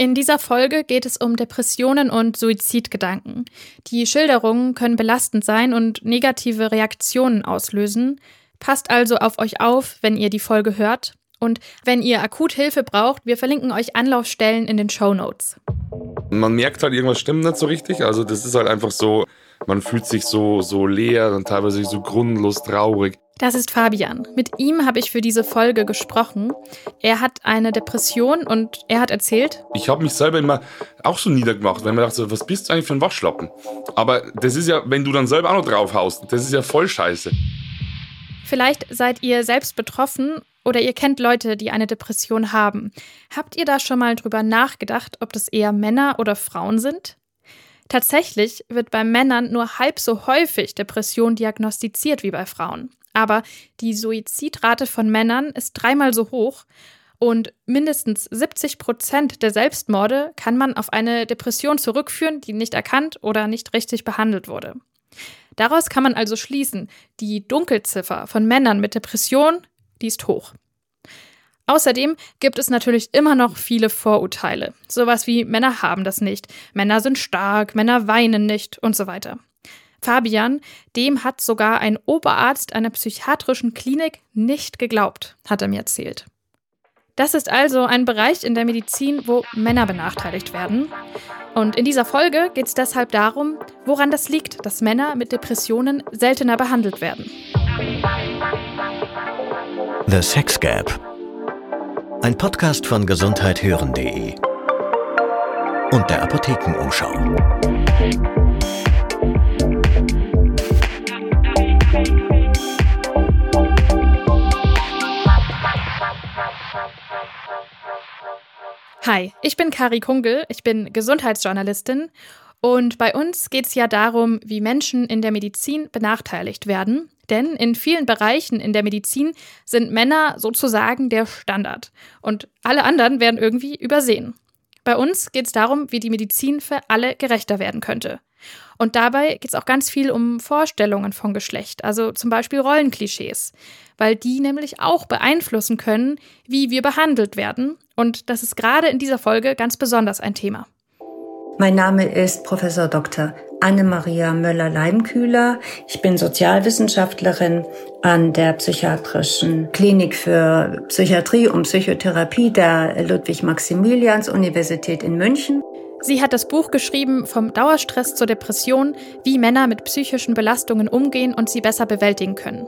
In dieser Folge geht es um Depressionen und Suizidgedanken. Die Schilderungen können belastend sein und negative Reaktionen auslösen. Passt also auf euch auf, wenn ihr die Folge hört. Und wenn ihr akut Hilfe braucht, wir verlinken euch Anlaufstellen in den Show Notes. Man merkt halt, irgendwas stimmt nicht so richtig. Also das ist halt einfach so, man fühlt sich so, so leer und teilweise so grundlos traurig. Das ist Fabian. Mit ihm habe ich für diese Folge gesprochen. Er hat eine Depression und er hat erzählt. Ich habe mich selber immer auch so niedergemacht, wenn man dachte, was bist du eigentlich für ein Waschlappen? Aber das ist ja, wenn du dann selber auch noch draufhaust, das ist ja voll scheiße. Vielleicht seid ihr selbst betroffen oder ihr kennt Leute, die eine Depression haben. Habt ihr da schon mal drüber nachgedacht, ob das eher Männer oder Frauen sind? Tatsächlich wird bei Männern nur halb so häufig Depression diagnostiziert wie bei Frauen. Aber die Suizidrate von Männern ist dreimal so hoch und mindestens 70 Prozent der Selbstmorde kann man auf eine Depression zurückführen, die nicht erkannt oder nicht richtig behandelt wurde. Daraus kann man also schließen, die Dunkelziffer von Männern mit Depression, die ist hoch. Außerdem gibt es natürlich immer noch viele Vorurteile. Sowas wie Männer haben das nicht, Männer sind stark, Männer weinen nicht und so weiter. Fabian, dem hat sogar ein Oberarzt einer psychiatrischen Klinik nicht geglaubt, hat er mir erzählt. Das ist also ein Bereich in der Medizin, wo Männer benachteiligt werden. Und in dieser Folge geht es deshalb darum, woran das liegt, dass Männer mit Depressionen seltener behandelt werden. The Sex Gap. Ein Podcast von gesundheithören.de und der Apothekenumschau. Hi, ich bin Kari Kungel, ich bin Gesundheitsjournalistin und bei uns geht es ja darum, wie Menschen in der Medizin benachteiligt werden. Denn in vielen Bereichen in der Medizin sind Männer sozusagen der Standard und alle anderen werden irgendwie übersehen. Bei uns geht es darum, wie die Medizin für alle gerechter werden könnte. Und dabei geht es auch ganz viel um Vorstellungen von Geschlecht, also zum Beispiel Rollenklischees, weil die nämlich auch beeinflussen können, wie wir behandelt werden. Und das ist gerade in dieser Folge ganz besonders ein Thema. Mein Name ist Professor Dr. Anne-Maria Möller-Leimkühler. Ich bin Sozialwissenschaftlerin an der Psychiatrischen Klinik für Psychiatrie und Psychotherapie der Ludwig-Maximilians-Universität in München. Sie hat das Buch geschrieben Vom Dauerstress zur Depression, wie Männer mit psychischen Belastungen umgehen und sie besser bewältigen können.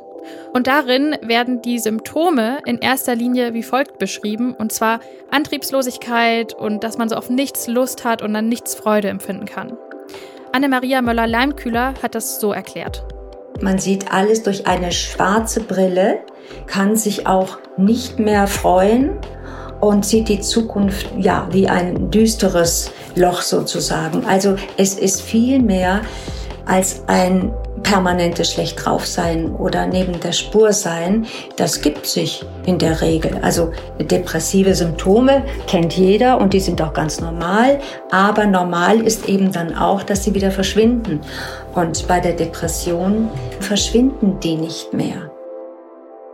Und darin werden die Symptome in erster Linie wie folgt beschrieben, und zwar Antriebslosigkeit und dass man so auf nichts Lust hat und an nichts Freude empfinden kann. Anne-Maria Möller-Leimkühler hat das so erklärt. Man sieht alles durch eine schwarze Brille, kann sich auch nicht mehr freuen und sieht die Zukunft ja wie ein düsteres Loch sozusagen. Also es ist viel mehr als ein permanentes schlecht drauf sein oder neben der Spur sein, das gibt sich in der Regel. Also depressive Symptome kennt jeder und die sind auch ganz normal, aber normal ist eben dann auch, dass sie wieder verschwinden. Und bei der Depression verschwinden die nicht mehr.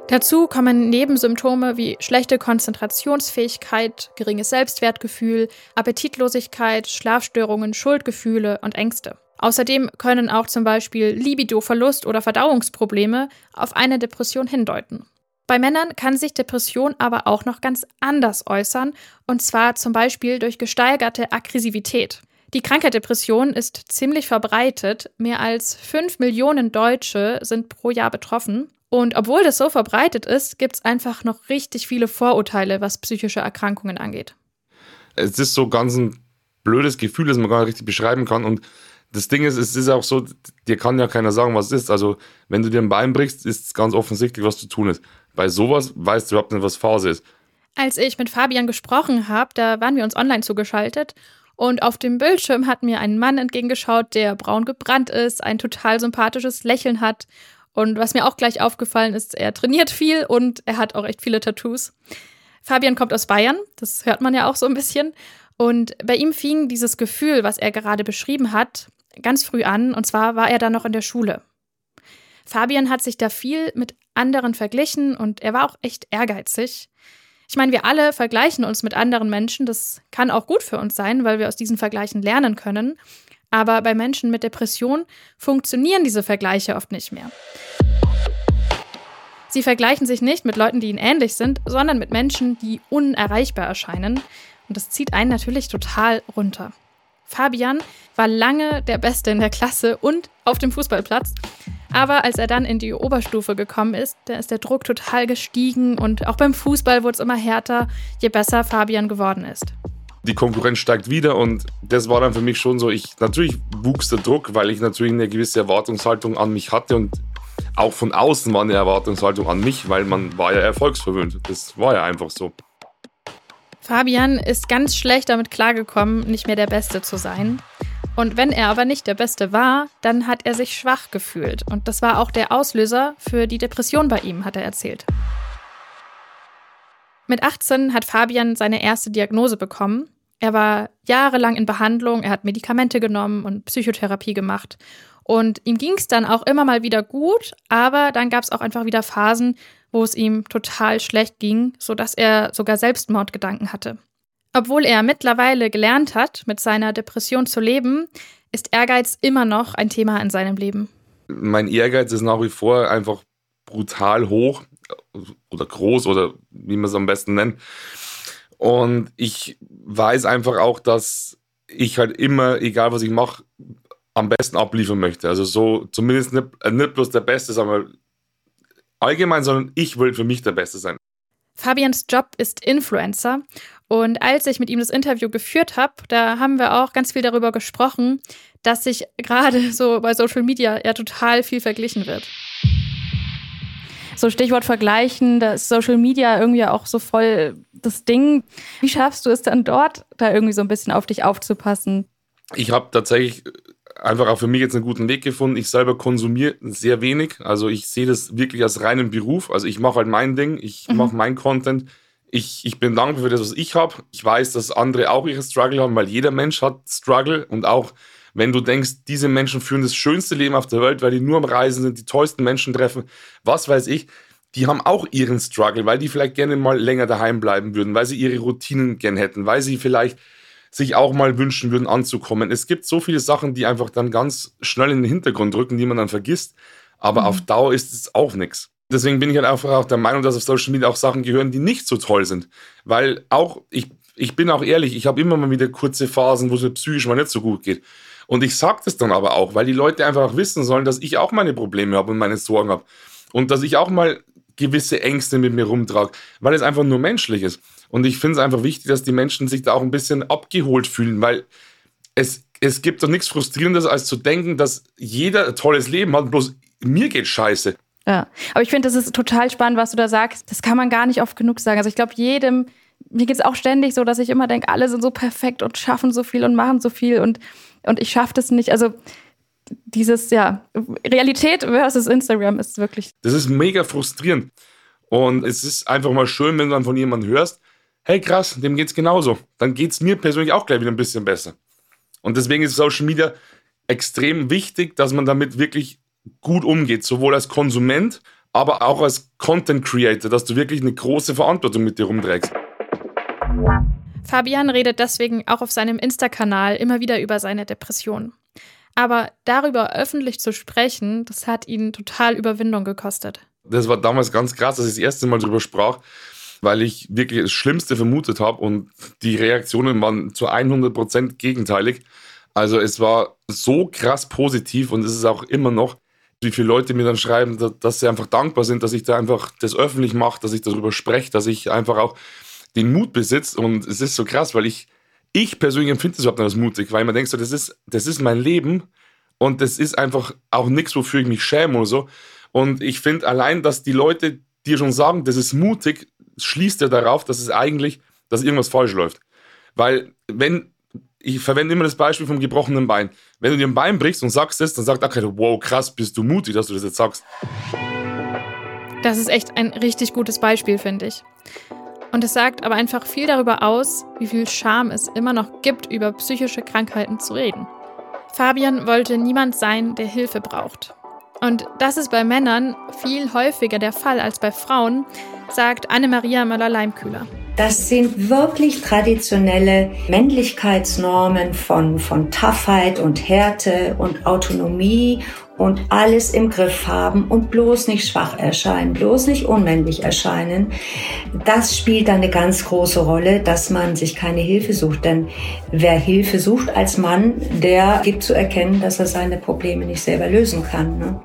Dazu kommen Nebensymptome wie schlechte Konzentrationsfähigkeit, geringes Selbstwertgefühl, Appetitlosigkeit, Schlafstörungen, Schuldgefühle und Ängste. Außerdem können auch zum Beispiel Libidoverlust oder Verdauungsprobleme auf eine Depression hindeuten. Bei Männern kann sich Depression aber auch noch ganz anders äußern, und zwar zum Beispiel durch gesteigerte Aggressivität. Die Krankheit Depression ist ziemlich verbreitet. Mehr als 5 Millionen Deutsche sind pro Jahr betroffen. Und obwohl das so verbreitet ist, gibt es einfach noch richtig viele Vorurteile, was psychische Erkrankungen angeht. Es ist so ganz ein blödes Gefühl, das man gar nicht richtig beschreiben kann. Und das Ding ist, es ist auch so, dir kann ja keiner sagen, was es ist. Also, wenn du dir ein Bein brichst, ist es ganz offensichtlich, was zu tun ist. Bei sowas weißt du überhaupt nicht, was Phase ist. Als ich mit Fabian gesprochen habe, da waren wir uns online zugeschaltet und auf dem Bildschirm hat mir ein Mann entgegengeschaut, der braun gebrannt ist, ein total sympathisches Lächeln hat und was mir auch gleich aufgefallen ist, er trainiert viel und er hat auch echt viele Tattoos. Fabian kommt aus Bayern, das hört man ja auch so ein bisschen. Und bei ihm fing dieses Gefühl, was er gerade beschrieben hat, ganz früh an. Und zwar war er da noch in der Schule. Fabian hat sich da viel mit anderen verglichen und er war auch echt ehrgeizig. Ich meine, wir alle vergleichen uns mit anderen Menschen. Das kann auch gut für uns sein, weil wir aus diesen Vergleichen lernen können. Aber bei Menschen mit Depression funktionieren diese Vergleiche oft nicht mehr. Sie vergleichen sich nicht mit Leuten, die ihnen ähnlich sind, sondern mit Menschen, die unerreichbar erscheinen. Und das zieht einen natürlich total runter. Fabian war lange der Beste in der Klasse und auf dem Fußballplatz. Aber als er dann in die Oberstufe gekommen ist, da ist der Druck total gestiegen und auch beim Fußball wurde es immer härter, je besser Fabian geworden ist. Die Konkurrenz steigt wieder und das war dann für mich schon so, ich natürlich wuchs der Druck, weil ich natürlich eine gewisse Erwartungshaltung an mich hatte und auch von außen war eine Erwartungshaltung an mich, weil man war ja erfolgsverwöhnt. Das war ja einfach so. Fabian ist ganz schlecht damit klargekommen, nicht mehr der Beste zu sein. Und wenn er aber nicht der Beste war, dann hat er sich schwach gefühlt. Und das war auch der Auslöser für die Depression bei ihm, hat er erzählt. Mit 18 hat Fabian seine erste Diagnose bekommen. Er war jahrelang in Behandlung, er hat Medikamente genommen und Psychotherapie gemacht. Und ihm ging es dann auch immer mal wieder gut, aber dann gab es auch einfach wieder Phasen, wo es ihm total schlecht ging, sodass er sogar Selbstmordgedanken hatte. Obwohl er mittlerweile gelernt hat, mit seiner Depression zu leben, ist Ehrgeiz immer noch ein Thema in seinem Leben. Mein Ehrgeiz ist nach wie vor einfach brutal hoch oder groß oder wie man es am besten nennt. Und ich weiß einfach auch, dass ich halt immer, egal was ich mache, am besten abliefern möchte. Also so zumindest nicht, nicht bloß der Beste, sondern allgemein, sondern ich will für mich der Beste sein. Fabians Job ist Influencer und als ich mit ihm das Interview geführt habe, da haben wir auch ganz viel darüber gesprochen, dass sich gerade so bei Social Media ja total viel verglichen wird. So Stichwort vergleichen, da ist Social Media irgendwie auch so voll das Ding. Wie schaffst du es dann dort, da irgendwie so ein bisschen auf dich aufzupassen? Ich habe tatsächlich einfach auch für mich jetzt einen guten Weg gefunden. Ich selber konsumiere sehr wenig. Also ich sehe das wirklich als reinen Beruf. Also ich mache halt mein Ding, ich mhm. mache mein Content ich, ich bin dankbar für das, was ich habe. Ich weiß, dass andere auch ihre Struggle haben, weil jeder Mensch hat Struggle. Und auch wenn du denkst, diese Menschen führen das schönste Leben auf der Welt, weil die nur am Reisen sind, die tollsten Menschen treffen, was weiß ich, die haben auch ihren Struggle, weil die vielleicht gerne mal länger daheim bleiben würden, weil sie ihre Routinen gern hätten, weil sie vielleicht sich auch mal wünschen würden, anzukommen. Es gibt so viele Sachen, die einfach dann ganz schnell in den Hintergrund rücken, die man dann vergisst. Aber mhm. auf Dauer ist es auch nichts. Deswegen bin ich halt einfach auch der Meinung, dass auf Social Media auch Sachen gehören, die nicht so toll sind. Weil auch, ich, ich bin auch ehrlich, ich habe immer mal wieder kurze Phasen, wo es mir psychisch mal nicht so gut geht. Und ich sage das dann aber auch, weil die Leute einfach auch wissen sollen, dass ich auch meine Probleme habe und meine Sorgen habe. Und dass ich auch mal gewisse Ängste mit mir rumtrage, weil es einfach nur menschlich ist. Und ich finde es einfach wichtig, dass die Menschen sich da auch ein bisschen abgeholt fühlen, weil es, es gibt doch nichts Frustrierendes, als zu denken, dass jeder ein tolles Leben hat, bloß mir geht scheiße. Ja, aber ich finde, das ist total spannend, was du da sagst. Das kann man gar nicht oft genug sagen. Also ich glaube, jedem, mir geht es auch ständig so, dass ich immer denke, alle sind so perfekt und schaffen so viel und machen so viel und, und ich schaffe das nicht. Also dieses, ja, Realität versus Instagram ist wirklich. Das ist mega frustrierend. Und es ist einfach mal schön, wenn du dann von jemandem hörst, hey krass, dem geht's genauso. Dann geht es mir persönlich auch gleich wieder ein bisschen besser. Und deswegen ist Social Media extrem wichtig, dass man damit wirklich gut umgeht, sowohl als Konsument, aber auch als Content Creator, dass du wirklich eine große Verantwortung mit dir rumträgst. Fabian redet deswegen auch auf seinem Insta-Kanal immer wieder über seine Depression. Aber darüber öffentlich zu sprechen, das hat ihn total Überwindung gekostet. Das war damals ganz krass, dass ich das erste Mal darüber sprach, weil ich wirklich das Schlimmste vermutet habe und die Reaktionen waren zu 100% gegenteilig. Also es war so krass positiv und es ist auch immer noch wie viele Leute mir dann schreiben, dass sie einfach dankbar sind, dass ich da einfach das öffentlich mache, dass ich darüber spreche, dass ich einfach auch den Mut besitze. Und es ist so krass, weil ich, ich persönlich empfinde das überhaupt nicht als mutig, weil man denkt so, das ist, das ist mein Leben und das ist einfach auch nichts, wofür ich mich schäme oder so. Und ich finde allein, dass die Leute dir schon sagen, das ist mutig, schließt ja darauf, dass es eigentlich, dass irgendwas falsch läuft. Weil wenn ich verwende immer das Beispiel vom gebrochenen Bein. Wenn du dir ein Bein brichst und sagst es, dann sagt auch keiner, wow, krass, bist du mutig, dass du das jetzt sagst. Das ist echt ein richtig gutes Beispiel, finde ich. Und es sagt aber einfach viel darüber aus, wie viel Scham es immer noch gibt, über psychische Krankheiten zu reden. Fabian wollte niemand sein, der Hilfe braucht. Und das ist bei Männern viel häufiger der Fall als bei Frauen, sagt Anne-Maria Möller-Leimkühler. Das sind wirklich traditionelle Männlichkeitsnormen von, von Toughheit und Härte und Autonomie und alles im Griff haben und bloß nicht schwach erscheinen, bloß nicht unmännlich erscheinen. Das spielt eine ganz große Rolle, dass man sich keine Hilfe sucht. Denn wer Hilfe sucht als Mann, der gibt zu erkennen, dass er seine Probleme nicht selber lösen kann. Ne?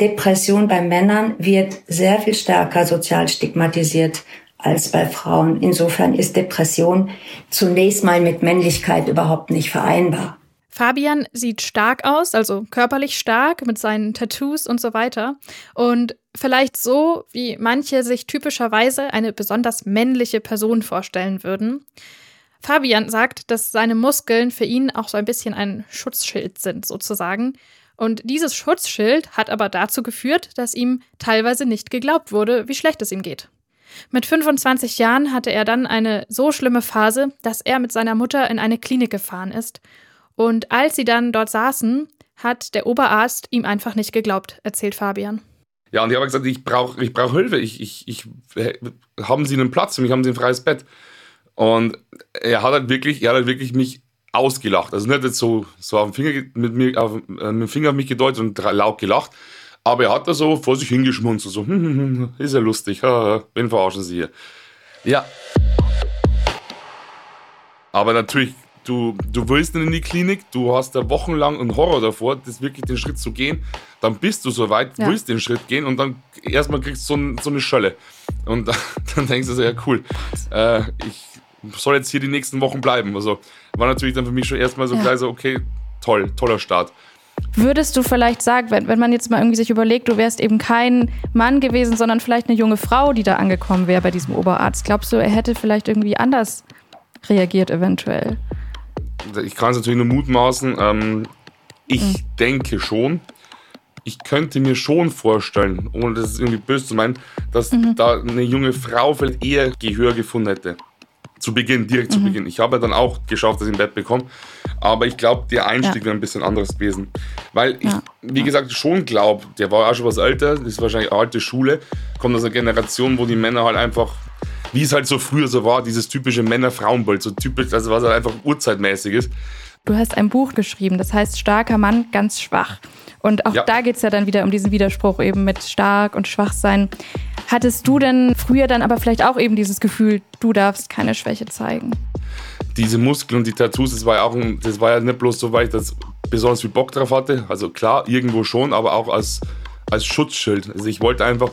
Depression bei Männern wird sehr viel stärker sozial stigmatisiert als bei Frauen. Insofern ist Depression zunächst mal mit Männlichkeit überhaupt nicht vereinbar. Fabian sieht stark aus, also körperlich stark mit seinen Tattoos und so weiter. Und vielleicht so, wie manche sich typischerweise eine besonders männliche Person vorstellen würden. Fabian sagt, dass seine Muskeln für ihn auch so ein bisschen ein Schutzschild sind, sozusagen. Und dieses Schutzschild hat aber dazu geführt, dass ihm teilweise nicht geglaubt wurde, wie schlecht es ihm geht. Mit 25 Jahren hatte er dann eine so schlimme Phase, dass er mit seiner Mutter in eine Klinik gefahren ist und als sie dann dort saßen, hat der Oberarzt ihm einfach nicht geglaubt, erzählt Fabian. Ja, und ich habe gesagt, ich brauche ich brauch Hilfe. Ich, ich, ich, haben Sie einen Platz für mich? Haben Sie ein freies Bett? Und er hat halt wirklich, er hat halt wirklich mich ausgelacht. Also nicht jetzt so, so auf den Finger, mit, mir, auf, äh, mit dem Finger auf mich gedeutet und laut gelacht. Aber er hat da so vor sich hingeschmunzelt, so, hm, hm, hm, ist ja lustig, ha, wen verarschen Sie hier? Ja. Aber natürlich du, du willst in die Klinik, du hast da wochenlang einen Horror davor, das wirklich den Schritt zu gehen, dann bist du soweit, ja. willst den Schritt gehen und dann erstmal kriegst du so, so eine Schölle. Und dann denkst du so, ja cool, äh, ich soll jetzt hier die nächsten Wochen bleiben. Also war natürlich dann für mich schon erstmal so ja. gleich so, okay, toll, toller Start. Würdest du vielleicht sagen, wenn, wenn man jetzt mal irgendwie sich überlegt, du wärst eben kein Mann gewesen, sondern vielleicht eine junge Frau, die da angekommen wäre bei diesem Oberarzt, glaubst du, er hätte vielleicht irgendwie anders reagiert eventuell? ich kann es natürlich nur mutmaßen. Ähm, ich mhm. denke schon. Ich könnte mir schon vorstellen, ohne das ist irgendwie böse zu meinen, dass mhm. da eine junge Frau vielleicht eher Gehör gefunden hätte. Zu Beginn, direkt mhm. zu Beginn. Ich habe dann auch geschafft, dass ich ein Bett bekomme. Aber ich glaube, der Einstieg ja. wäre ein bisschen anderes gewesen. Weil ich, ja. wie gesagt, schon glaube, der war auch schon was älter, das ist wahrscheinlich alte Schule, kommt aus einer Generation, wo die Männer halt einfach wie es halt so früher so war, dieses typische Männer-Frauen-Bild, so typisch, also was halt einfach urzeitmäßig ist. Du hast ein Buch geschrieben, das heißt Starker Mann, ganz schwach. Und auch ja. da geht es ja dann wieder um diesen Widerspruch eben mit stark und schwach sein. Hattest du denn früher dann aber vielleicht auch eben dieses Gefühl, du darfst keine Schwäche zeigen? Diese Muskeln und die Tattoos, das war ja, auch ein, das war ja nicht bloß so, weil ich das besonders viel Bock drauf hatte. Also klar, irgendwo schon, aber auch als als Schutzschild. Also ich wollte einfach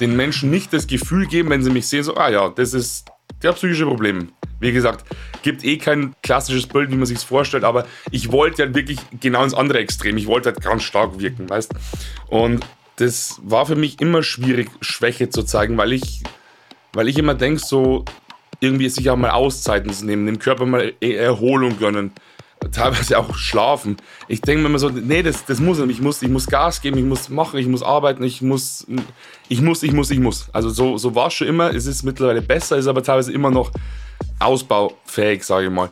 den Menschen nicht das Gefühl geben, wenn sie mich sehen, so, ah ja, das ist der psychische Problem. Wie gesagt, gibt eh kein klassisches Bild, wie man sich vorstellt, aber ich wollte halt wirklich genau ins andere Extrem. Ich wollte halt ganz stark wirken, weißt Und das war für mich immer schwierig, Schwäche zu zeigen, weil ich, weil ich immer denke, so irgendwie sich auch mal Auszeiten zu nehmen, dem Körper mal Erholung gönnen teilweise auch schlafen. Ich denke mir immer so, nee, das, das muss ich muss, ich muss Gas geben, ich muss machen, ich muss arbeiten, ich muss, ich muss, ich muss, ich muss. Also so, so war es schon immer. Es ist mittlerweile besser, ist aber teilweise immer noch ausbaufähig, sage ich mal.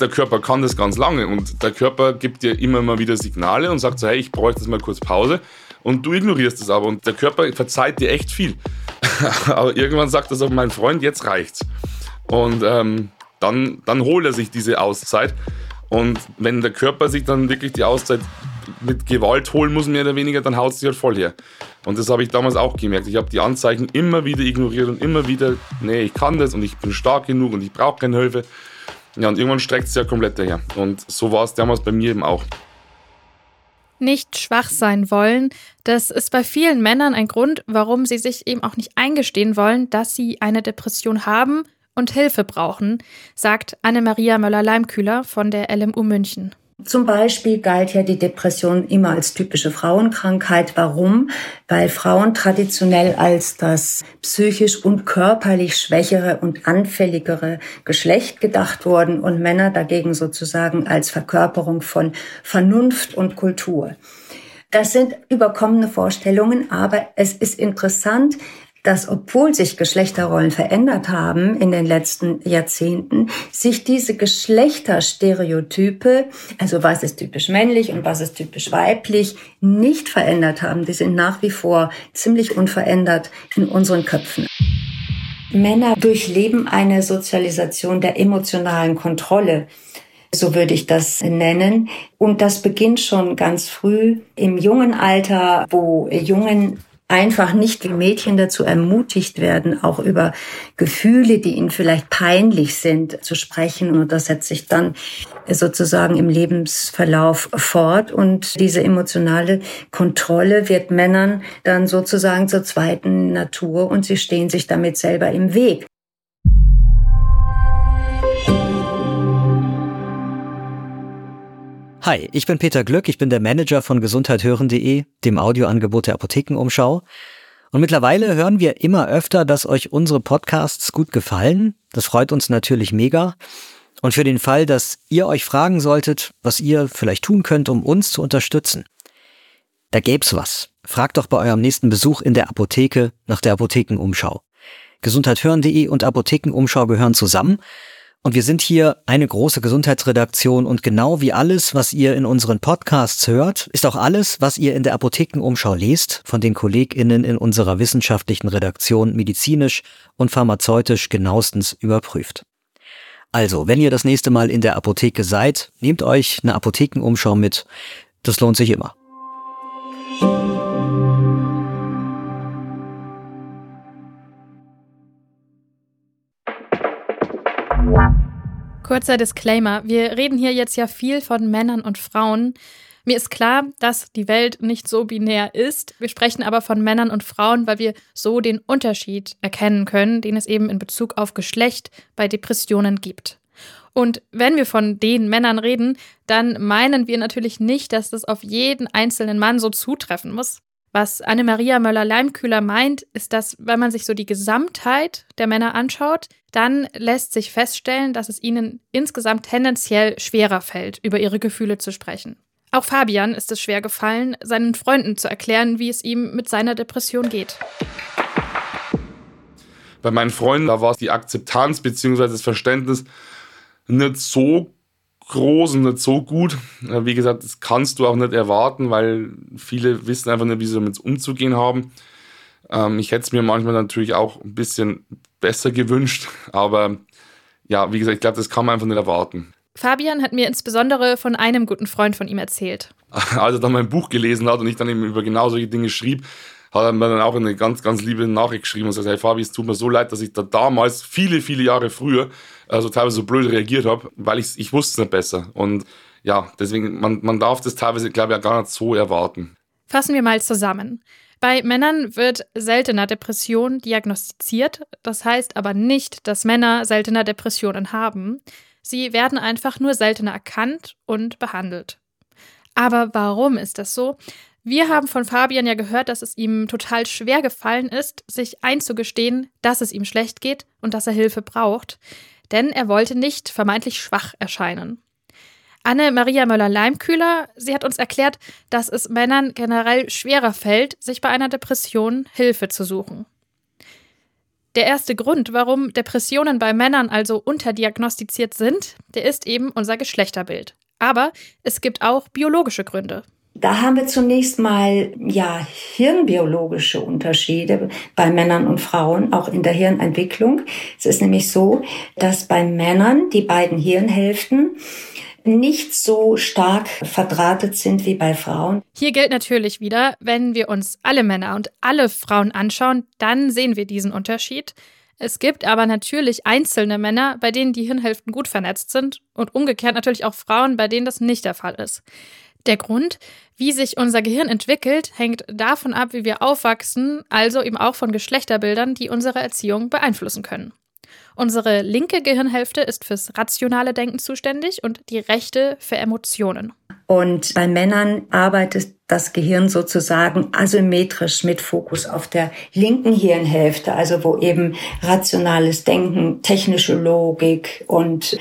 Der Körper kann das ganz lange und der Körper gibt dir immer mal wieder Signale und sagt so, hey, ich bräuchte jetzt mal kurz Pause. Und du ignorierst es aber und der Körper verzeiht dir echt viel. aber irgendwann sagt er so, mein Freund, jetzt reicht's. Und ähm, dann, dann holt er sich diese Auszeit und wenn der Körper sich dann wirklich die Auszeit mit Gewalt holen muss, mehr oder weniger, dann haut es sich halt voll her. Und das habe ich damals auch gemerkt. Ich habe die Anzeichen immer wieder ignoriert und immer wieder, nee, ich kann das und ich bin stark genug und ich brauche keine Hilfe. Ja, und irgendwann streckt es ja komplett daher. Und so war es damals bei mir eben auch. Nicht schwach sein wollen, das ist bei vielen Männern ein Grund, warum sie sich eben auch nicht eingestehen wollen, dass sie eine Depression haben und Hilfe brauchen, sagt Anne-Maria Möller-Leimkühler von der LMU München. Zum Beispiel galt ja die Depression immer als typische Frauenkrankheit. Warum? Weil Frauen traditionell als das psychisch und körperlich schwächere und anfälligere Geschlecht gedacht wurden und Männer dagegen sozusagen als Verkörperung von Vernunft und Kultur. Das sind überkommene Vorstellungen, aber es ist interessant, dass obwohl sich Geschlechterrollen verändert haben in den letzten Jahrzehnten, sich diese Geschlechterstereotype, also was ist typisch männlich und was ist typisch weiblich, nicht verändert haben. Die sind nach wie vor ziemlich unverändert in unseren Köpfen. Männer durchleben eine Sozialisation der emotionalen Kontrolle. So würde ich das nennen. Und das beginnt schon ganz früh im jungen Alter, wo Jungen einfach nicht wie Mädchen dazu ermutigt werden, auch über Gefühle, die ihnen vielleicht peinlich sind, zu sprechen. Und das setzt sich dann sozusagen im Lebensverlauf fort. Und diese emotionale Kontrolle wird Männern dann sozusagen zur zweiten Natur und sie stehen sich damit selber im Weg. Hi, ich bin Peter Glück, ich bin der Manager von gesundheithören.de, dem Audioangebot der Apothekenumschau. Und mittlerweile hören wir immer öfter, dass euch unsere Podcasts gut gefallen. Das freut uns natürlich mega. Und für den Fall, dass ihr euch fragen solltet, was ihr vielleicht tun könnt, um uns zu unterstützen, da gäb's was. Fragt doch bei eurem nächsten Besuch in der Apotheke nach der Apothekenumschau. Gesundheithören.de und Apothekenumschau gehören zusammen und wir sind hier eine große Gesundheitsredaktion und genau wie alles, was ihr in unseren Podcasts hört, ist auch alles, was ihr in der Apothekenumschau lest, von den KollegInnen in unserer wissenschaftlichen Redaktion medizinisch und pharmazeutisch genauestens überprüft. Also, wenn ihr das nächste Mal in der Apotheke seid, nehmt euch eine Apothekenumschau mit. Das lohnt sich immer. Kurzer Disclaimer. Wir reden hier jetzt ja viel von Männern und Frauen. Mir ist klar, dass die Welt nicht so binär ist. Wir sprechen aber von Männern und Frauen, weil wir so den Unterschied erkennen können, den es eben in Bezug auf Geschlecht bei Depressionen gibt. Und wenn wir von den Männern reden, dann meinen wir natürlich nicht, dass das auf jeden einzelnen Mann so zutreffen muss. Was Anne-Maria Möller-Leimkühler meint, ist, dass wenn man sich so die Gesamtheit der Männer anschaut, dann lässt sich feststellen, dass es ihnen insgesamt tendenziell schwerer fällt, über ihre Gefühle zu sprechen. Auch Fabian ist es schwer gefallen, seinen Freunden zu erklären, wie es ihm mit seiner Depression geht. Bei meinen Freunden, da war die Akzeptanz bzw. das Verständnis nicht so groß und nicht so gut. Wie gesagt, das kannst du auch nicht erwarten, weil viele wissen einfach nicht, wie sie damit umzugehen haben. Ähm, ich hätte es mir manchmal natürlich auch ein bisschen besser gewünscht, aber ja, wie gesagt, ich glaube, das kann man einfach nicht erwarten. Fabian hat mir insbesondere von einem guten Freund von ihm erzählt. Als er dann mein Buch gelesen hat und ich dann eben über genau solche Dinge schrieb, hat er mir dann auch eine ganz, ganz liebe Nachricht geschrieben und gesagt, hey Fabi, es tut mir so leid, dass ich da damals, viele, viele Jahre früher, also teilweise so blöd reagiert habe, weil ich, ich wusste es nicht besser. Und ja, deswegen, man, man darf das teilweise, glaube ich, gar nicht so erwarten. Fassen wir mal zusammen. Bei Männern wird seltener Depression diagnostiziert. Das heißt aber nicht, dass Männer seltener Depressionen haben. Sie werden einfach nur seltener erkannt und behandelt. Aber warum ist das so? Wir haben von Fabian ja gehört, dass es ihm total schwer gefallen ist, sich einzugestehen, dass es ihm schlecht geht und dass er Hilfe braucht denn er wollte nicht vermeintlich schwach erscheinen. Anne-Maria Möller-Leimkühler, sie hat uns erklärt, dass es Männern generell schwerer fällt, sich bei einer Depression Hilfe zu suchen. Der erste Grund, warum Depressionen bei Männern also unterdiagnostiziert sind, der ist eben unser Geschlechterbild. Aber es gibt auch biologische Gründe. Da haben wir zunächst mal ja hirnbiologische Unterschiede bei Männern und Frauen, auch in der Hirnentwicklung. Es ist nämlich so, dass bei Männern die beiden Hirnhälften nicht so stark verdrahtet sind wie bei Frauen. Hier gilt natürlich wieder, wenn wir uns alle Männer und alle Frauen anschauen, dann sehen wir diesen Unterschied. Es gibt aber natürlich einzelne Männer, bei denen die Hirnhälften gut vernetzt sind und umgekehrt natürlich auch Frauen, bei denen das nicht der Fall ist. Der Grund, wie sich unser Gehirn entwickelt, hängt davon ab, wie wir aufwachsen, also eben auch von Geschlechterbildern, die unsere Erziehung beeinflussen können. Unsere linke Gehirnhälfte ist fürs rationale Denken zuständig und die rechte für Emotionen. Und bei Männern arbeitet das Gehirn sozusagen asymmetrisch mit Fokus auf der linken Hirnhälfte, also wo eben rationales Denken, technische Logik und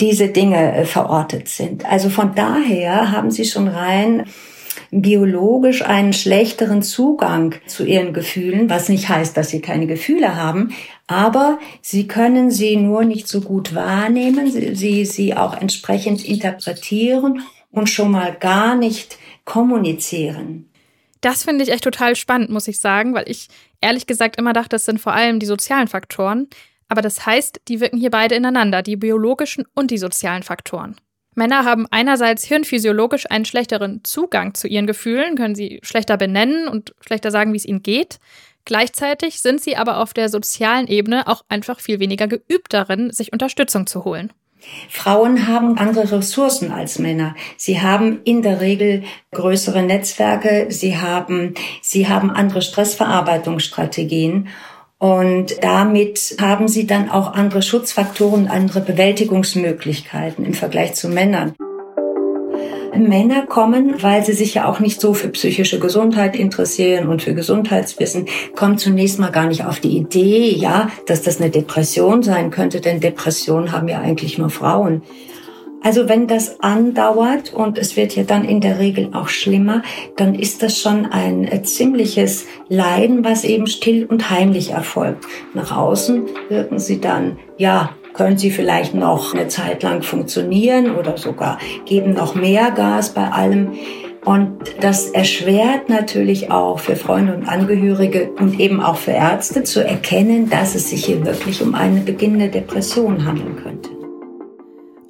diese Dinge äh, verortet sind. Also von daher haben sie schon rein biologisch einen schlechteren Zugang zu ihren Gefühlen, was nicht heißt, dass sie keine Gefühle haben, aber sie können sie nur nicht so gut wahrnehmen, sie, sie auch entsprechend interpretieren und schon mal gar nicht kommunizieren. Das finde ich echt total spannend, muss ich sagen, weil ich ehrlich gesagt immer dachte, das sind vor allem die sozialen Faktoren. Aber das heißt, die wirken hier beide ineinander, die biologischen und die sozialen Faktoren. Männer haben einerseits hirnphysiologisch einen schlechteren Zugang zu ihren Gefühlen, können sie schlechter benennen und schlechter sagen, wie es ihnen geht. Gleichzeitig sind sie aber auf der sozialen Ebene auch einfach viel weniger geübt darin, sich Unterstützung zu holen. Frauen haben andere Ressourcen als Männer. Sie haben in der Regel größere Netzwerke, sie haben, sie haben andere Stressverarbeitungsstrategien und damit haben sie dann auch andere Schutzfaktoren, andere Bewältigungsmöglichkeiten im Vergleich zu Männern. Männer kommen, weil sie sich ja auch nicht so für psychische Gesundheit interessieren und für Gesundheitswissen, kommen zunächst mal gar nicht auf die Idee, ja, dass das eine Depression sein könnte, denn Depressionen haben ja eigentlich nur Frauen. Also wenn das andauert und es wird ja dann in der Regel auch schlimmer, dann ist das schon ein äh, ziemliches Leiden, was eben still und heimlich erfolgt. Nach außen wirken sie dann, ja, können sie vielleicht noch eine Zeit lang funktionieren oder sogar geben noch mehr Gas bei allem. Und das erschwert natürlich auch für Freunde und Angehörige und eben auch für Ärzte zu erkennen, dass es sich hier wirklich um eine beginnende Depression handeln könnte.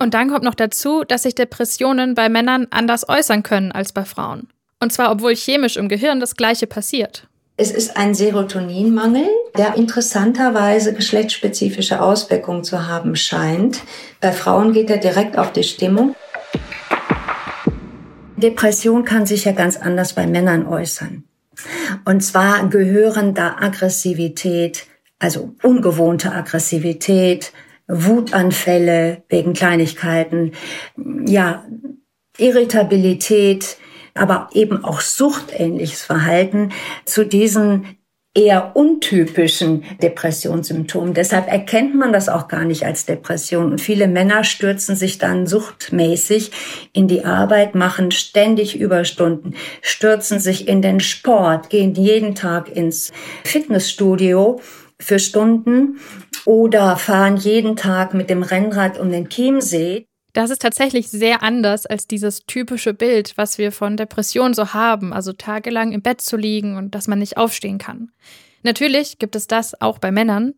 Und dann kommt noch dazu, dass sich Depressionen bei Männern anders äußern können als bei Frauen. Und zwar, obwohl chemisch im Gehirn das Gleiche passiert. Es ist ein Serotoninmangel, der interessanterweise geschlechtsspezifische Auswirkungen zu haben scheint. Bei Frauen geht er direkt auf die Stimmung. Depression kann sich ja ganz anders bei Männern äußern. Und zwar gehören da Aggressivität, also ungewohnte Aggressivität, Wutanfälle wegen Kleinigkeiten, ja, Irritabilität, aber eben auch suchtähnliches Verhalten zu diesen eher untypischen Depressionssymptomen. Deshalb erkennt man das auch gar nicht als Depression. Und viele Männer stürzen sich dann suchtmäßig in die Arbeit, machen ständig Überstunden, stürzen sich in den Sport, gehen jeden Tag ins Fitnessstudio für Stunden oder fahren jeden Tag mit dem Rennrad um den Chiemsee. Das ist tatsächlich sehr anders als dieses typische Bild, was wir von Depressionen so haben, also tagelang im Bett zu liegen und dass man nicht aufstehen kann. Natürlich gibt es das auch bei Männern.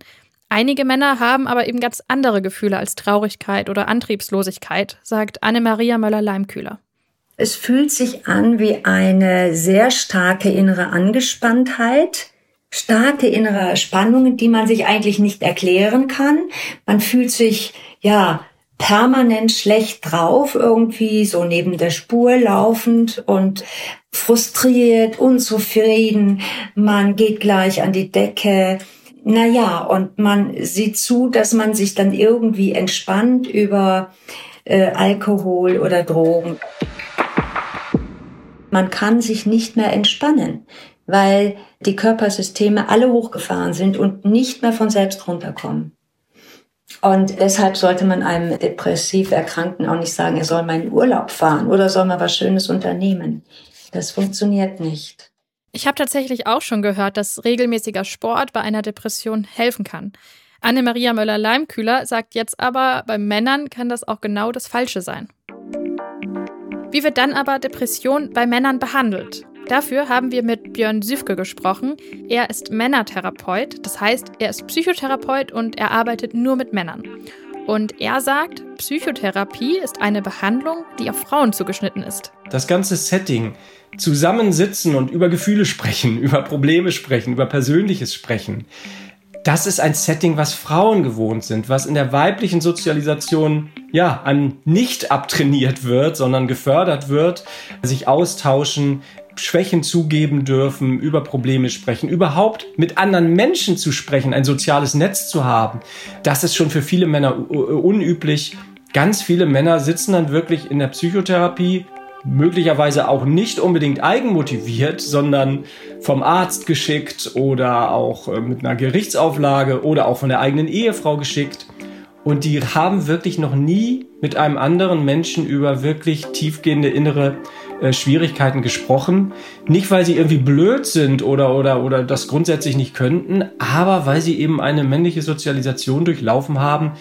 Einige Männer haben aber eben ganz andere Gefühle als Traurigkeit oder Antriebslosigkeit, sagt Anne-Maria Möller-Leimkühler. Es fühlt sich an wie eine sehr starke innere Angespanntheit, starke innere Spannungen, die man sich eigentlich nicht erklären kann. Man fühlt sich, ja, permanent schlecht drauf, irgendwie so neben der Spur laufend und frustriert, unzufrieden. Man geht gleich an die Decke. Naja, und man sieht zu, dass man sich dann irgendwie entspannt über äh, Alkohol oder Drogen. Man kann sich nicht mehr entspannen, weil die Körpersysteme alle hochgefahren sind und nicht mehr von selbst runterkommen. Und deshalb sollte man einem depressiv Erkrankten auch nicht sagen, er soll mal in Urlaub fahren oder soll mal was Schönes unternehmen. Das funktioniert nicht. Ich habe tatsächlich auch schon gehört, dass regelmäßiger Sport bei einer Depression helfen kann. Anne-Maria Möller-Leimkühler sagt jetzt aber, bei Männern kann das auch genau das Falsche sein. Wie wird dann aber Depression bei Männern behandelt? Dafür haben wir mit Björn Süfke gesprochen. Er ist Männertherapeut, das heißt, er ist Psychotherapeut und er arbeitet nur mit Männern. Und er sagt, Psychotherapie ist eine Behandlung, die auf Frauen zugeschnitten ist. Das ganze Setting, zusammensitzen und über Gefühle sprechen, über Probleme sprechen, über Persönliches sprechen, das ist ein Setting, was Frauen gewohnt sind, was in der weiblichen Sozialisation ja an nicht abtrainiert wird, sondern gefördert wird, sich austauschen, Schwächen zugeben dürfen, über Probleme sprechen, überhaupt mit anderen Menschen zu sprechen, ein soziales Netz zu haben. Das ist schon für viele Männer unüblich. Ganz viele Männer sitzen dann wirklich in der Psychotherapie, möglicherweise auch nicht unbedingt eigenmotiviert, sondern vom Arzt geschickt oder auch äh, mit einer Gerichtsauflage oder auch von der eigenen Ehefrau geschickt. Und die haben wirklich noch nie mit einem anderen Menschen über wirklich tiefgehende innere äh, Schwierigkeiten gesprochen. Nicht, weil sie irgendwie blöd sind oder, oder, oder das grundsätzlich nicht könnten, aber weil sie eben eine männliche Sozialisation durchlaufen haben,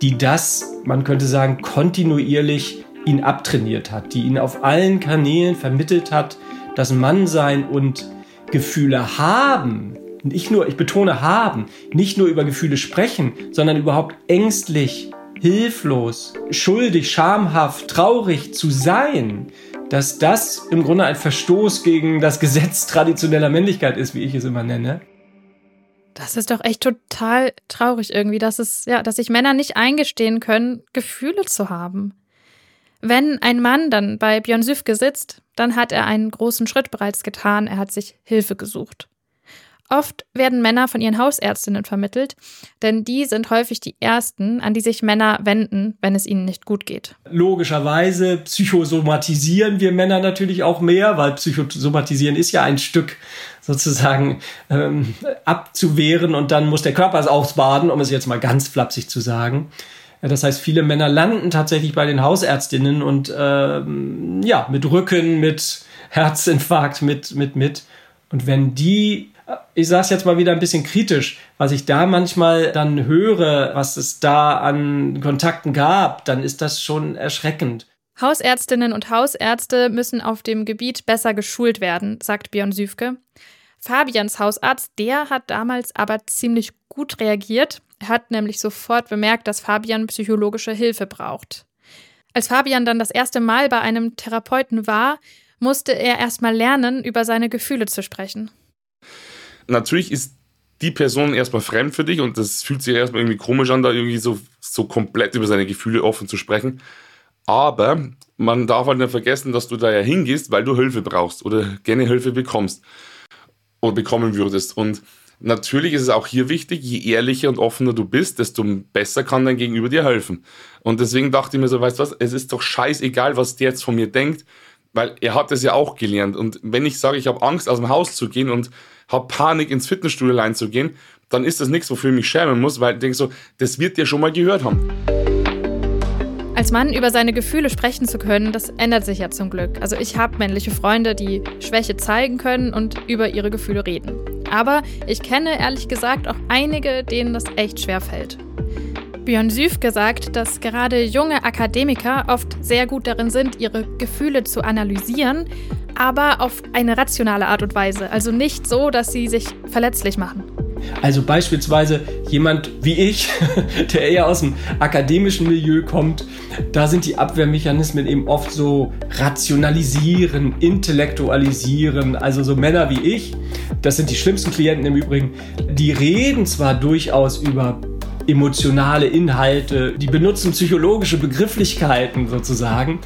die das, man könnte sagen, kontinuierlich ihn abtrainiert hat, die ihn auf allen Kanälen vermittelt hat, dass Mannsein und Gefühle haben, nicht nur, ich betone haben, nicht nur über Gefühle sprechen, sondern überhaupt ängstlich, hilflos, schuldig, schamhaft, traurig zu sein, dass das im Grunde ein Verstoß gegen das Gesetz traditioneller Männlichkeit ist, wie ich es immer nenne. Das ist doch echt total traurig irgendwie, dass es, ja, dass sich Männer nicht eingestehen können, Gefühle zu haben. Wenn ein Mann dann bei Björn Süfke sitzt, dann hat er einen großen Schritt bereits getan, er hat sich Hilfe gesucht. Oft werden Männer von ihren Hausärztinnen vermittelt, denn die sind häufig die ersten, an die sich Männer wenden, wenn es ihnen nicht gut geht. Logischerweise psychosomatisieren wir Männer natürlich auch mehr, weil psychosomatisieren ist ja ein Stück sozusagen ähm, abzuwehren und dann muss der Körper es ausbaden, um es jetzt mal ganz flapsig zu sagen. Das heißt, viele Männer landen tatsächlich bei den Hausärztinnen und ähm, ja, mit Rücken, mit Herzinfarkt, mit, mit, mit. Und wenn die ich sage es jetzt mal wieder ein bisschen kritisch, was ich da manchmal dann höre, was es da an Kontakten gab, dann ist das schon erschreckend. Hausärztinnen und Hausärzte müssen auf dem Gebiet besser geschult werden, sagt Björn Süfke. Fabians Hausarzt, der hat damals aber ziemlich gut reagiert. Er hat nämlich sofort bemerkt, dass Fabian psychologische Hilfe braucht. Als Fabian dann das erste Mal bei einem Therapeuten war, musste er erstmal lernen, über seine Gefühle zu sprechen natürlich ist die Person erstmal fremd für dich und das fühlt sich erstmal irgendwie komisch an, da irgendwie so, so komplett über seine Gefühle offen zu sprechen. Aber man darf halt nicht vergessen, dass du da ja hingehst, weil du Hilfe brauchst oder gerne Hilfe bekommst oder bekommen würdest. Und natürlich ist es auch hier wichtig, je ehrlicher und offener du bist, desto besser kann dein Gegenüber dir helfen. Und deswegen dachte ich mir so, weißt du was, es ist doch scheißegal, was der jetzt von mir denkt, weil er hat es ja auch gelernt. Und wenn ich sage, ich habe Angst, aus dem Haus zu gehen und habe Panik, ins Fitnessstudio reinzugehen, dann ist das nichts, wofür ich mich schämen muss, weil ich denke so, das wird dir schon mal gehört haben. Als Mann über seine Gefühle sprechen zu können, das ändert sich ja zum Glück. Also ich habe männliche Freunde, die Schwäche zeigen können und über ihre Gefühle reden. Aber ich kenne ehrlich gesagt auch einige, denen das echt schwer fällt. Björn Süf gesagt, dass gerade junge Akademiker oft sehr gut darin sind, ihre Gefühle zu analysieren, aber auf eine rationale Art und Weise. Also nicht so, dass sie sich verletzlich machen. Also beispielsweise jemand wie ich, der eher aus dem akademischen Milieu kommt, da sind die Abwehrmechanismen eben oft so rationalisieren, intellektualisieren. Also so Männer wie ich, das sind die schlimmsten Klienten im Übrigen, die reden zwar durchaus über emotionale Inhalte, die benutzen psychologische Begrifflichkeiten sozusagen,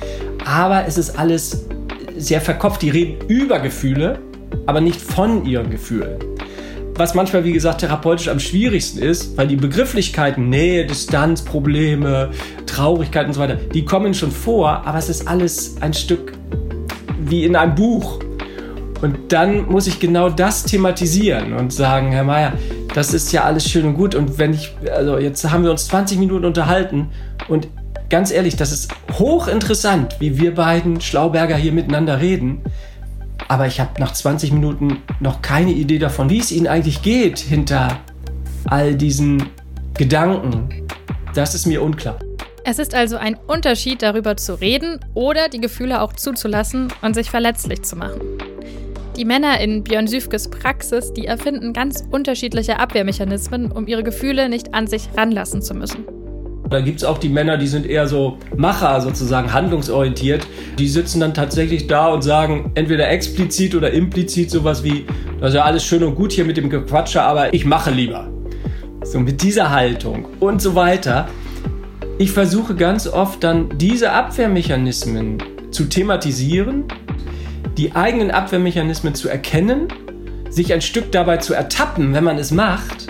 aber es ist alles sehr verkopft. Die reden über Gefühle, aber nicht von ihren Gefühlen. Was manchmal, wie gesagt, therapeutisch am schwierigsten ist, weil die Begrifflichkeiten, Nähe, Distanz, Probleme, Traurigkeit und so weiter, die kommen schon vor, aber es ist alles ein Stück wie in einem Buch. Und dann muss ich genau das thematisieren und sagen, Herr Mayer, das ist ja alles schön und gut. Und wenn ich, also jetzt haben wir uns 20 Minuten unterhalten und ganz ehrlich, das ist hochinteressant, wie wir beiden Schlauberger hier miteinander reden. Aber ich habe nach 20 Minuten noch keine Idee davon, wie es Ihnen eigentlich geht hinter all diesen Gedanken. Das ist mir unklar. Es ist also ein Unterschied, darüber zu reden oder die Gefühle auch zuzulassen und sich verletzlich zu machen. Die Männer in Björn Süfkes Praxis, die erfinden ganz unterschiedliche Abwehrmechanismen, um ihre Gefühle nicht an sich ranlassen zu müssen. Da gibt es auch die Männer, die sind eher so Macher sozusagen, handlungsorientiert. Die sitzen dann tatsächlich da und sagen entweder explizit oder implizit sowas wie, das ist ja alles schön und gut hier mit dem Gequatsche, aber ich mache lieber. So mit dieser Haltung und so weiter. Ich versuche ganz oft dann diese Abwehrmechanismen zu thematisieren die eigenen Abwehrmechanismen zu erkennen, sich ein Stück dabei zu ertappen, wenn man es macht,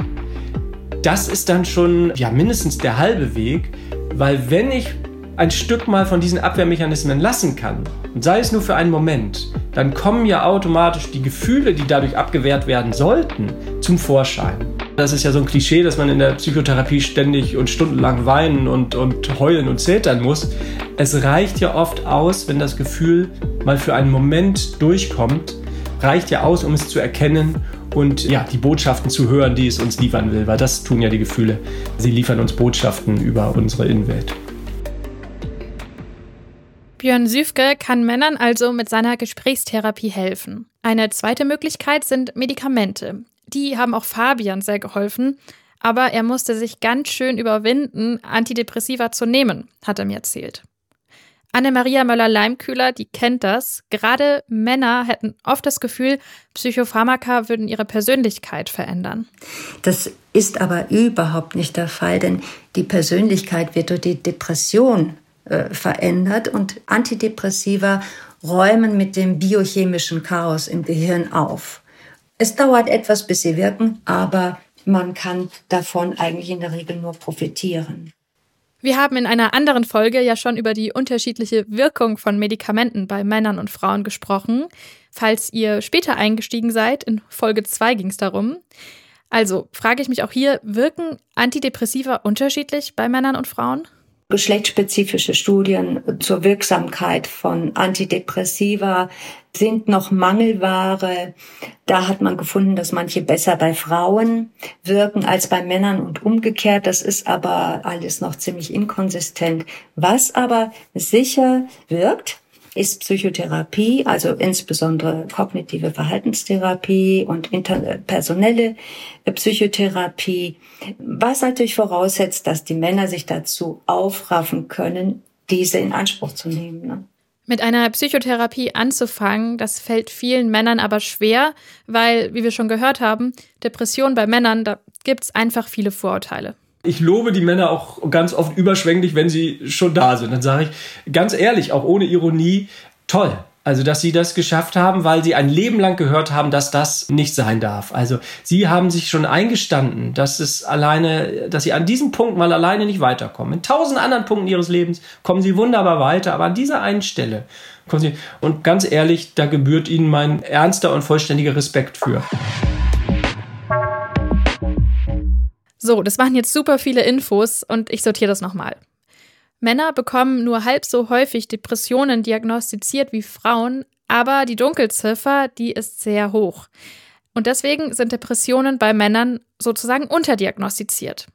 das ist dann schon ja mindestens der halbe Weg, weil wenn ich ein Stück mal von diesen Abwehrmechanismen lassen kann, und sei es nur für einen Moment, dann kommen ja automatisch die Gefühle, die dadurch abgewehrt werden sollten, zum Vorschein. Das ist ja so ein Klischee, dass man in der Psychotherapie ständig und stundenlang weinen und, und heulen und zetern muss. Es reicht ja oft aus, wenn das Gefühl mal für einen Moment durchkommt, reicht ja aus, um es zu erkennen und ja, die Botschaften zu hören, die es uns liefern will, weil das tun ja die Gefühle. Sie liefern uns Botschaften über unsere Innenwelt. Björn Süfke kann Männern also mit seiner Gesprächstherapie helfen. Eine zweite Möglichkeit sind Medikamente. Die haben auch Fabian sehr geholfen, aber er musste sich ganz schön überwinden, Antidepressiva zu nehmen, hat er mir erzählt. Anne-Maria Möller-Leimkühler, die kennt das. Gerade Männer hätten oft das Gefühl, Psychopharmaka würden ihre Persönlichkeit verändern. Das ist aber überhaupt nicht der Fall, denn die Persönlichkeit wird durch die Depression äh, verändert und Antidepressiva räumen mit dem biochemischen Chaos im Gehirn auf. Es dauert etwas, bis sie wirken, aber man kann davon eigentlich in der Regel nur profitieren. Wir haben in einer anderen Folge ja schon über die unterschiedliche Wirkung von Medikamenten bei Männern und Frauen gesprochen. Falls ihr später eingestiegen seid, in Folge 2 ging es darum. Also frage ich mich auch hier, wirken Antidepressiva unterschiedlich bei Männern und Frauen? Geschlechtsspezifische Studien zur Wirksamkeit von Antidepressiva sind noch Mangelware. Da hat man gefunden, dass manche besser bei Frauen wirken als bei Männern und umgekehrt. Das ist aber alles noch ziemlich inkonsistent. Was aber sicher wirkt, ist Psychotherapie, also insbesondere kognitive Verhaltenstherapie und interpersonelle Psychotherapie, was natürlich voraussetzt, dass die Männer sich dazu aufraffen können, diese in Anspruch zu nehmen. Ne? Mit einer Psychotherapie anzufangen, das fällt vielen Männern aber schwer, weil, wie wir schon gehört haben, Depression bei Männern, da gibt es einfach viele Vorurteile ich lobe die Männer auch ganz oft überschwänglich, wenn sie schon da sind. Dann sage ich ganz ehrlich, auch ohne Ironie, toll. Also, dass sie das geschafft haben, weil sie ein Leben lang gehört haben, dass das nicht sein darf. Also, sie haben sich schon eingestanden, dass es alleine, dass sie an diesem Punkt mal alleine nicht weiterkommen. In tausend anderen Punkten ihres Lebens kommen sie wunderbar weiter, aber an dieser einen Stelle kommen sie. Und ganz ehrlich, da gebührt ihnen mein ernster und vollständiger Respekt für. So, das waren jetzt super viele Infos und ich sortiere das nochmal. Männer bekommen nur halb so häufig Depressionen diagnostiziert wie Frauen, aber die Dunkelziffer, die ist sehr hoch. Und deswegen sind Depressionen bei Männern sozusagen unterdiagnostiziert.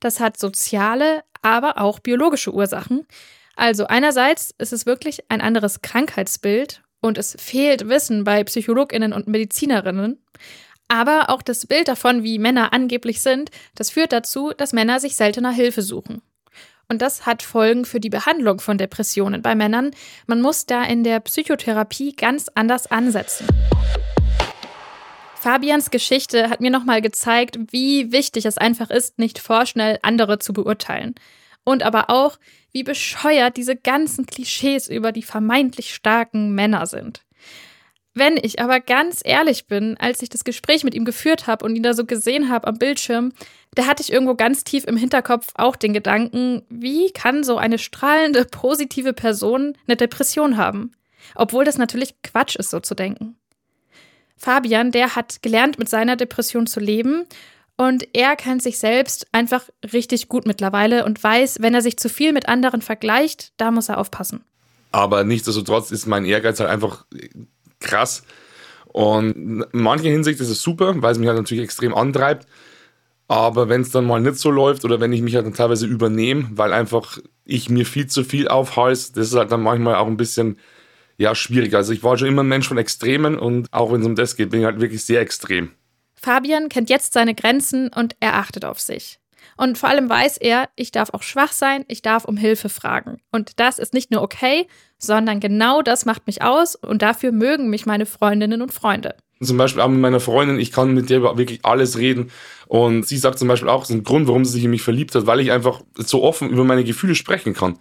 Das hat soziale, aber auch biologische Ursachen. Also einerseits ist es wirklich ein anderes Krankheitsbild und es fehlt Wissen bei Psychologinnen und Medizinerinnen. Aber auch das Bild davon, wie Männer angeblich sind, das führt dazu, dass Männer sich seltener Hilfe suchen. Und das hat Folgen für die Behandlung von Depressionen bei Männern. Man muss da in der Psychotherapie ganz anders ansetzen. Fabians Geschichte hat mir nochmal gezeigt, wie wichtig es einfach ist, nicht vorschnell andere zu beurteilen. Und aber auch, wie bescheuert diese ganzen Klischees über die vermeintlich starken Männer sind. Wenn ich aber ganz ehrlich bin, als ich das Gespräch mit ihm geführt habe und ihn da so gesehen habe am Bildschirm, da hatte ich irgendwo ganz tief im Hinterkopf auch den Gedanken, wie kann so eine strahlende, positive Person eine Depression haben? Obwohl das natürlich Quatsch ist, so zu denken. Fabian, der hat gelernt, mit seiner Depression zu leben und er kennt sich selbst einfach richtig gut mittlerweile und weiß, wenn er sich zu viel mit anderen vergleicht, da muss er aufpassen. Aber nichtsdestotrotz ist mein Ehrgeiz halt einfach krass. Und in mancher Hinsicht ist es super, weil es mich halt natürlich extrem antreibt. Aber wenn es dann mal nicht so läuft oder wenn ich mich halt dann teilweise übernehme, weil einfach ich mir viel zu viel aufhals, das ist halt dann manchmal auch ein bisschen ja, schwierig. Also ich war schon immer ein Mensch von Extremen und auch wenn es um das geht, bin ich halt wirklich sehr extrem. Fabian kennt jetzt seine Grenzen und er achtet auf sich. Und vor allem weiß er, ich darf auch schwach sein, ich darf um Hilfe fragen. Und das ist nicht nur okay, sondern genau das macht mich aus und dafür mögen mich meine Freundinnen und Freunde. Zum Beispiel auch mit meiner Freundin, ich kann mit der über wirklich alles reden. Und sie sagt zum Beispiel auch, das ist ein Grund, warum sie sich in mich verliebt hat, weil ich einfach so offen über meine Gefühle sprechen kann.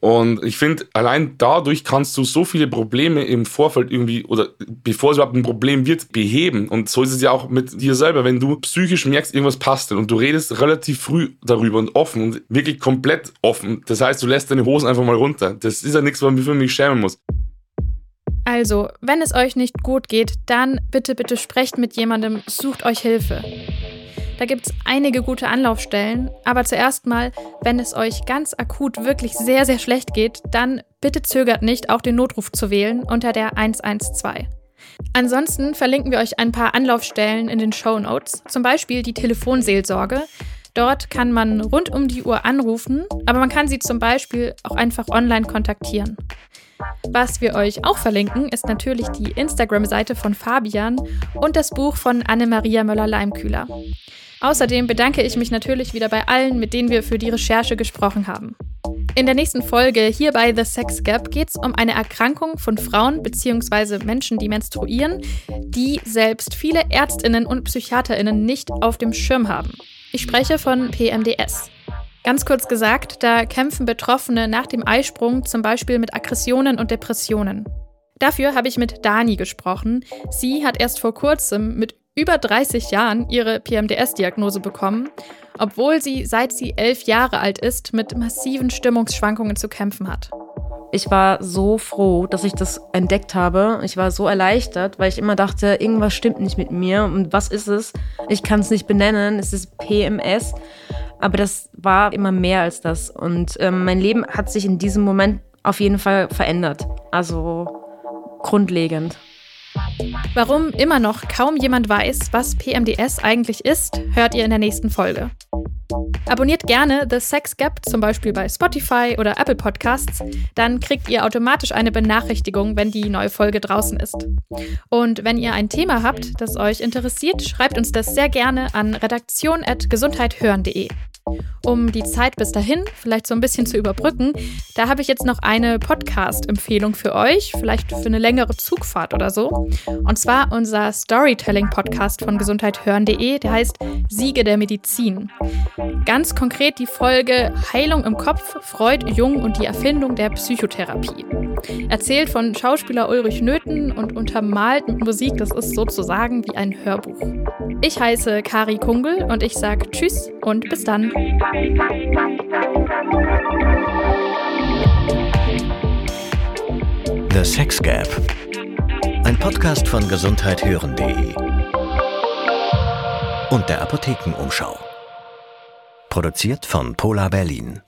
Und ich finde, allein dadurch kannst du so viele Probleme im Vorfeld irgendwie oder bevor es überhaupt ein Problem wird, beheben. Und so ist es ja auch mit dir selber. Wenn du psychisch merkst, irgendwas passt und du redest relativ früh darüber und offen und wirklich komplett offen. Das heißt, du lässt deine Hosen einfach mal runter. Das ist ja nichts, wofür mich schämen muss. Also, wenn es euch nicht gut geht, dann bitte, bitte sprecht mit jemandem, sucht euch Hilfe. Da gibt es einige gute Anlaufstellen, aber zuerst mal, wenn es euch ganz akut wirklich sehr, sehr schlecht geht, dann bitte zögert nicht, auch den Notruf zu wählen unter der 112. Ansonsten verlinken wir euch ein paar Anlaufstellen in den Show Notes, zum Beispiel die Telefonseelsorge. Dort kann man rund um die Uhr anrufen, aber man kann sie zum Beispiel auch einfach online kontaktieren. Was wir euch auch verlinken, ist natürlich die Instagram-Seite von Fabian und das Buch von Anne-Maria Möller-Leimkühler. Außerdem bedanke ich mich natürlich wieder bei allen, mit denen wir für die Recherche gesprochen haben. In der nächsten Folge hier bei The Sex Gap geht es um eine Erkrankung von Frauen bzw. Menschen, die menstruieren, die selbst viele Ärztinnen und Psychiaterinnen nicht auf dem Schirm haben. Ich spreche von PMDS. Ganz kurz gesagt, da kämpfen Betroffene nach dem Eisprung zum Beispiel mit Aggressionen und Depressionen. Dafür habe ich mit Dani gesprochen. Sie hat erst vor kurzem mit über 30 Jahren ihre PMDS-Diagnose bekommen, obwohl sie seit sie elf Jahre alt ist mit massiven Stimmungsschwankungen zu kämpfen hat. Ich war so froh, dass ich das entdeckt habe. Ich war so erleichtert, weil ich immer dachte, irgendwas stimmt nicht mit mir. Und was ist es? Ich kann es nicht benennen. Es ist PMS. Aber das war immer mehr als das. Und ähm, mein Leben hat sich in diesem Moment auf jeden Fall verändert. Also grundlegend. Warum immer noch kaum jemand weiß, was PMDS eigentlich ist, hört ihr in der nächsten Folge. Abonniert gerne The Sex Gap zum Beispiel bei Spotify oder Apple Podcasts, dann kriegt ihr automatisch eine Benachrichtigung, wenn die neue Folge draußen ist. Und wenn ihr ein Thema habt, das euch interessiert, schreibt uns das sehr gerne an redaktion.gesundheithören.de. Um die Zeit bis dahin vielleicht so ein bisschen zu überbrücken, da habe ich jetzt noch eine Podcast-Empfehlung für euch, vielleicht für eine längere Zugfahrt oder so. Und zwar unser Storytelling-Podcast von gesundheithören.de, der heißt Siege der Medizin. Ganz konkret die Folge Heilung im Kopf, Freud, Jung und die Erfindung der Psychotherapie. Erzählt von Schauspieler Ulrich Nöthen und untermalt mit Musik, das ist sozusagen wie ein Hörbuch. Ich heiße Kari Kungel und ich sage Tschüss und bis dann. The Sex Gap. Ein Podcast von gesundheithören.de und der Apothekenumschau. Produziert von Polar Berlin.